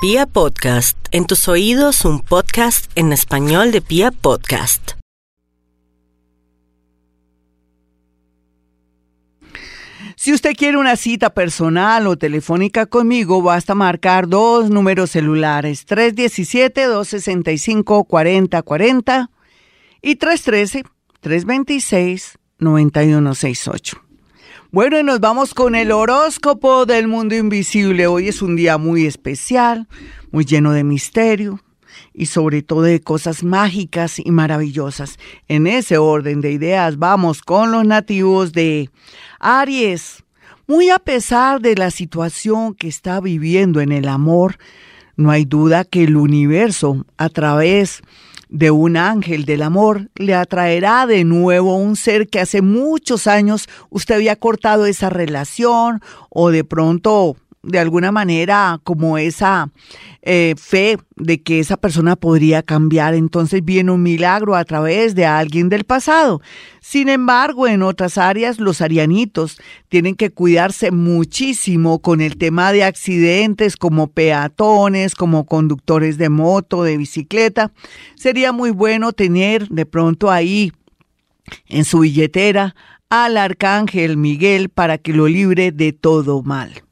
Pia Podcast, en tus oídos un podcast en español de Pia Podcast. Si usted quiere una cita personal o telefónica conmigo, basta marcar dos números celulares, 317-265-4040 y 313-326-9168. Bueno, y nos vamos con el horóscopo del mundo invisible. Hoy es un día muy especial, muy lleno de misterio y sobre todo de cosas mágicas y maravillosas. En ese orden de ideas vamos con los nativos de Aries. Muy a pesar de la situación que está viviendo en el amor, no hay duda que el universo, a través de un ángel del amor le atraerá de nuevo un ser que hace muchos años usted había cortado esa relación o de pronto de alguna manera como esa eh, fe de que esa persona podría cambiar. Entonces viene un milagro a través de alguien del pasado. Sin embargo, en otras áreas, los arianitos tienen que cuidarse muchísimo con el tema de accidentes como peatones, como conductores de moto, de bicicleta. Sería muy bueno tener de pronto ahí en su billetera al arcángel Miguel para que lo libre de todo mal.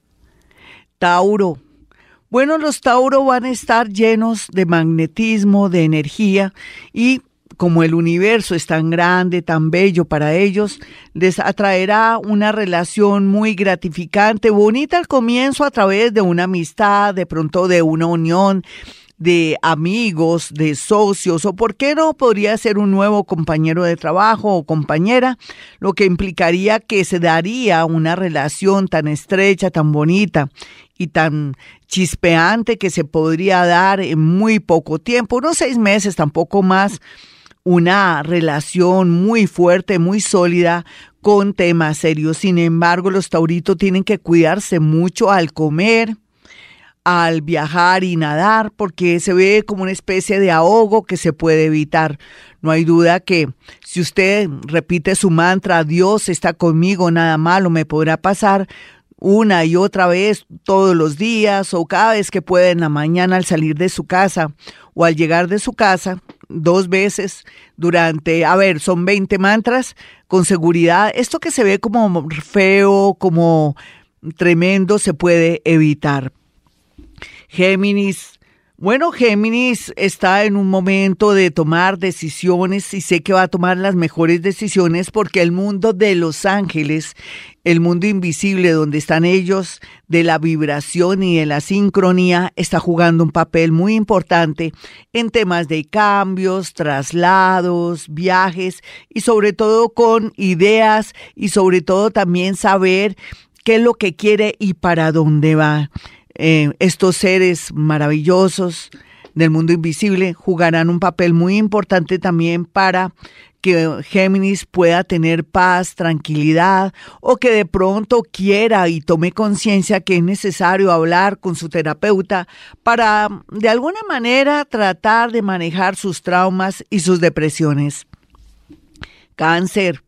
Tauro. Bueno, los Tauro van a estar llenos de magnetismo, de energía y como el universo es tan grande, tan bello para ellos, les atraerá una relación muy gratificante, bonita al comienzo a través de una amistad, de pronto de una unión de amigos, de socios, o por qué no podría ser un nuevo compañero de trabajo o compañera, lo que implicaría que se daría una relación tan estrecha, tan bonita y tan chispeante que se podría dar en muy poco tiempo, unos seis meses, tampoco más, una relación muy fuerte, muy sólida con temas serios. Sin embargo, los tauritos tienen que cuidarse mucho al comer, al viajar y nadar, porque se ve como una especie de ahogo que se puede evitar. No hay duda que si usted repite su mantra, Dios está conmigo, nada malo me podrá pasar, una y otra vez todos los días o cada vez que puede en la mañana al salir de su casa o al llegar de su casa, dos veces durante, a ver, son 20 mantras con seguridad. Esto que se ve como feo, como tremendo, se puede evitar. Géminis. Bueno, Géminis está en un momento de tomar decisiones y sé que va a tomar las mejores decisiones porque el mundo de los ángeles, el mundo invisible donde están ellos, de la vibración y de la sincronía, está jugando un papel muy importante en temas de cambios, traslados, viajes y sobre todo con ideas y sobre todo también saber qué es lo que quiere y para dónde va. Eh, estos seres maravillosos del mundo invisible jugarán un papel muy importante también para que Géminis pueda tener paz, tranquilidad o que de pronto quiera y tome conciencia que es necesario hablar con su terapeuta para de alguna manera tratar de manejar sus traumas y sus depresiones. Cáncer.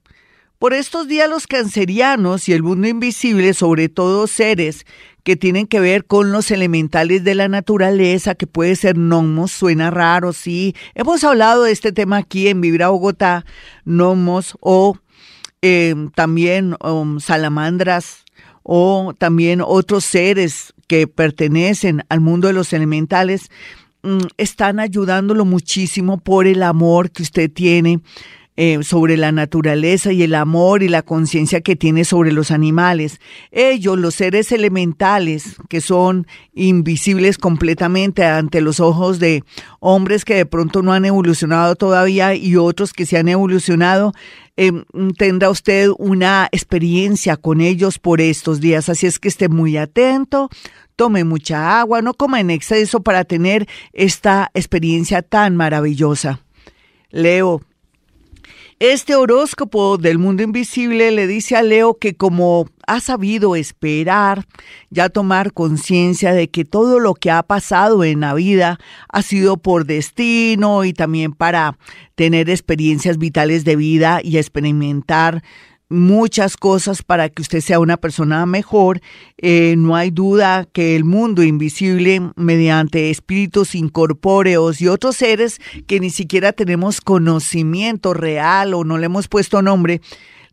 Por estos días los cancerianos y el mundo invisible, sobre todo seres que tienen que ver con los elementales de la naturaleza, que puede ser gnomos, suena raro, sí. Hemos hablado de este tema aquí en Vibra Bogotá, gnomos o eh, también salamandras o también otros seres que pertenecen al mundo de los elementales, mm, están ayudándolo muchísimo por el amor que usted tiene eh, sobre la naturaleza y el amor y la conciencia que tiene sobre los animales. Ellos, los seres elementales, que son invisibles completamente ante los ojos de hombres que de pronto no han evolucionado todavía y otros que se han evolucionado, em, tendrá usted una experiencia con ellos por estos días. Así es que esté muy atento, tome mucha agua, no coma en exceso para tener esta experiencia tan maravillosa. Leo, este horóscopo del mundo invisible le dice a Leo que como ha sabido esperar, ya tomar conciencia de que todo lo que ha pasado en la vida ha sido por destino y también para tener experiencias vitales de vida y experimentar muchas cosas para que usted sea una persona mejor. Eh, no hay duda que el mundo invisible, mediante espíritus incorpóreos y otros seres que ni siquiera tenemos conocimiento real o no le hemos puesto nombre,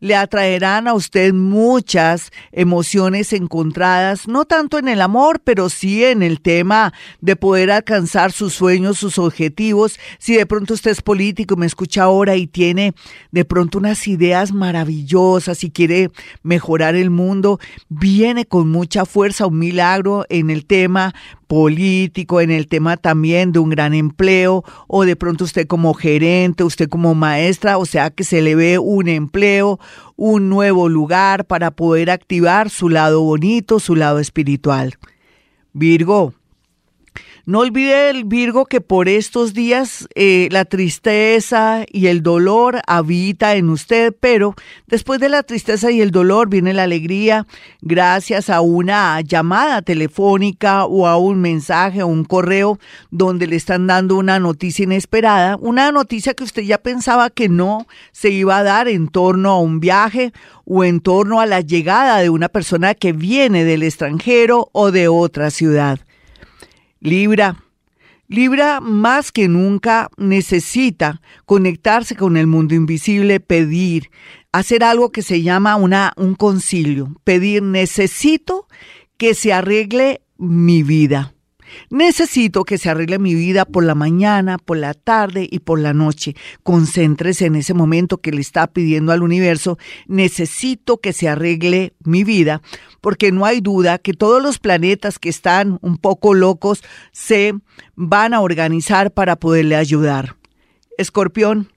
le atraerán a usted muchas emociones encontradas, no tanto en el amor, pero sí en el tema de poder alcanzar sus sueños, sus objetivos. Si de pronto usted es político, me escucha ahora y tiene de pronto unas ideas maravillosas y quiere mejorar el mundo, viene con mucha fuerza un milagro en el tema político, en el tema también de un gran empleo, o de pronto usted como gerente, usted como maestra, o sea que se le ve un empleo, un nuevo lugar para poder activar su lado bonito, su lado espiritual. Virgo, no olvide el Virgo que por estos días eh, la tristeza y el dolor habita en usted, pero después de la tristeza y el dolor viene la alegría gracias a una llamada telefónica o a un mensaje o un correo donde le están dando una noticia inesperada, una noticia que usted ya pensaba que no se iba a dar en torno a un viaje o en torno a la llegada de una persona que viene del extranjero o de otra ciudad. Libra. Libra más que nunca necesita conectarse con el mundo invisible, pedir, hacer algo que se llama una, un concilio, pedir, necesito que se arregle mi vida. Necesito que se arregle mi vida por la mañana, por la tarde y por la noche. Concéntrese en ese momento que le está pidiendo al universo. Necesito que se arregle mi vida, porque no hay duda que todos los planetas que están un poco locos se van a organizar para poderle ayudar. Escorpión,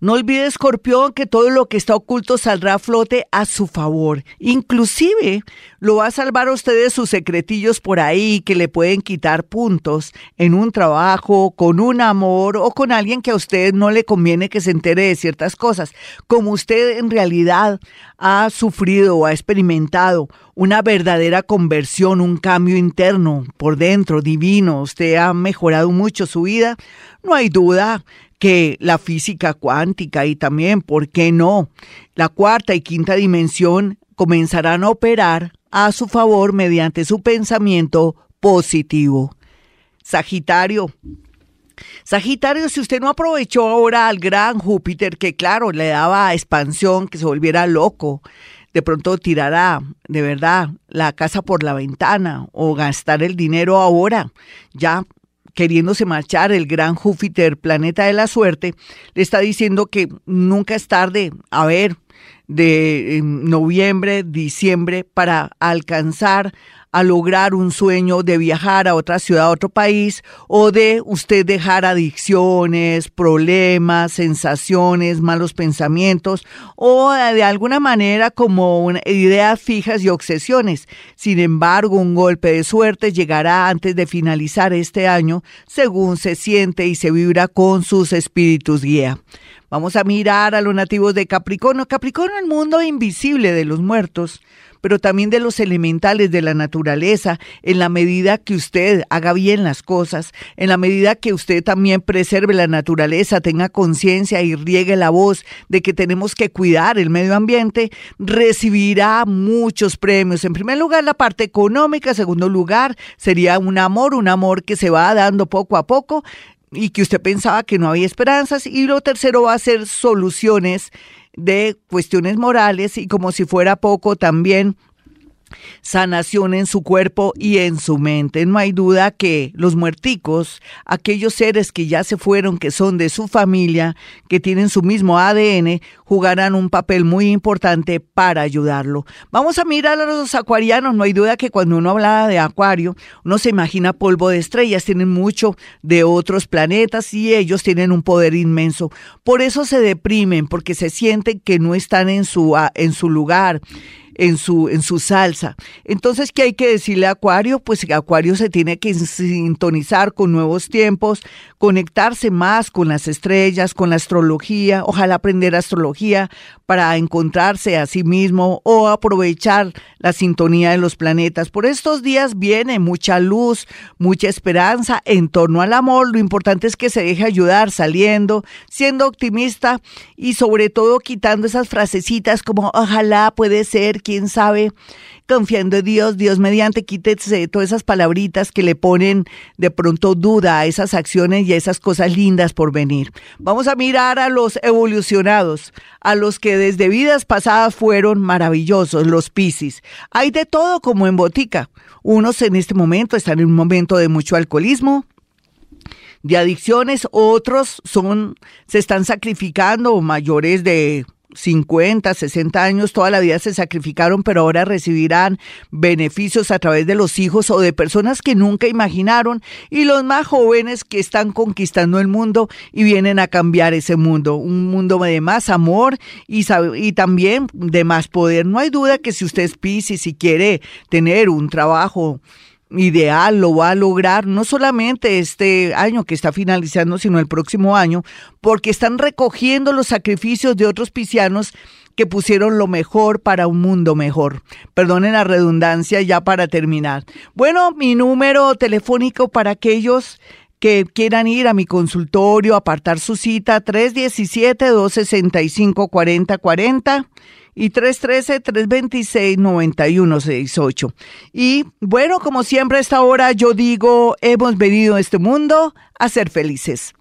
no olvide, escorpión, que todo lo que está oculto saldrá a flote a su favor. Inclusive lo va a salvar a ustedes sus secretillos por ahí que le pueden quitar puntos en un trabajo, con un amor o con alguien que a usted no le conviene que se entere de ciertas cosas. Como usted en realidad ha sufrido o ha experimentado una verdadera conversión, un cambio interno por dentro, divino, usted ha mejorado mucho su vida, no hay duda que la física cuántica y también, ¿por qué no? La cuarta y quinta dimensión comenzarán a operar a su favor mediante su pensamiento positivo. Sagitario. Sagitario, si usted no aprovechó ahora al gran Júpiter, que claro, le daba expansión, que se volviera loco, de pronto tirará de verdad la casa por la ventana o gastar el dinero ahora, ya queriéndose marchar el gran Júpiter, planeta de la suerte, le está diciendo que nunca es tarde, a ver, de noviembre, diciembre, para alcanzar a lograr un sueño de viajar a otra ciudad, a otro país, o de usted dejar adicciones, problemas, sensaciones, malos pensamientos, o de alguna manera como ideas fijas y obsesiones. Sin embargo, un golpe de suerte llegará antes de finalizar este año, según se siente y se vibra con sus espíritus guía. Vamos a mirar a los nativos de Capricornio. Capricornio, el mundo invisible de los muertos pero también de los elementales de la naturaleza, en la medida que usted haga bien las cosas, en la medida que usted también preserve la naturaleza, tenga conciencia y riegue la voz de que tenemos que cuidar el medio ambiente, recibirá muchos premios. En primer lugar, la parte económica, en segundo lugar, sería un amor, un amor que se va dando poco a poco y que usted pensaba que no había esperanzas. Y lo tercero va a ser soluciones de cuestiones morales y como si fuera poco también sanación en su cuerpo y en su mente. No hay duda que los muerticos, aquellos seres que ya se fueron, que son de su familia, que tienen su mismo ADN, jugarán un papel muy importante para ayudarlo. Vamos a mirar a los acuarianos. No hay duda que cuando uno habla de acuario, uno se imagina polvo de estrellas, tienen mucho de otros planetas y ellos tienen un poder inmenso. Por eso se deprimen, porque se sienten que no están en su, en su lugar en su, en su salsa. Entonces, ¿qué hay que decirle a Acuario? Pues que Acuario se tiene que sintonizar con nuevos tiempos, conectarse más con las estrellas, con la astrología, ojalá aprender astrología para encontrarse a sí mismo o aprovechar la sintonía de los planetas. Por estos días viene mucha luz, mucha esperanza en torno al amor. Lo importante es que se deje ayudar saliendo, siendo optimista y sobre todo quitando esas frasecitas como ojalá puede ser, quién sabe confiando en Dios, Dios mediante, quítese todas esas palabritas que le ponen de pronto duda a esas acciones y a esas cosas lindas por venir. Vamos a mirar a los evolucionados, a los que desde vidas pasadas fueron maravillosos, los Piscis. Hay de todo como en botica. Unos en este momento están en un momento de mucho alcoholismo, de adicciones, otros son se están sacrificando mayores de 50, 60 años, toda la vida se sacrificaron, pero ahora recibirán beneficios a través de los hijos o de personas que nunca imaginaron y los más jóvenes que están conquistando el mundo y vienen a cambiar ese mundo, un mundo de más amor y, y también de más poder. No hay duda que si usted es Piscis y quiere tener un trabajo ideal lo va a lograr no solamente este año que está finalizando, sino el próximo año, porque están recogiendo los sacrificios de otros piscianos que pusieron lo mejor para un mundo mejor. Perdonen la redundancia ya para terminar. Bueno, mi número telefónico para aquellos que quieran ir a mi consultorio, apartar su cita, 317-265-4040 y 313-326-9168. Y bueno, como siempre a esta hora yo digo, hemos venido a este mundo a ser felices.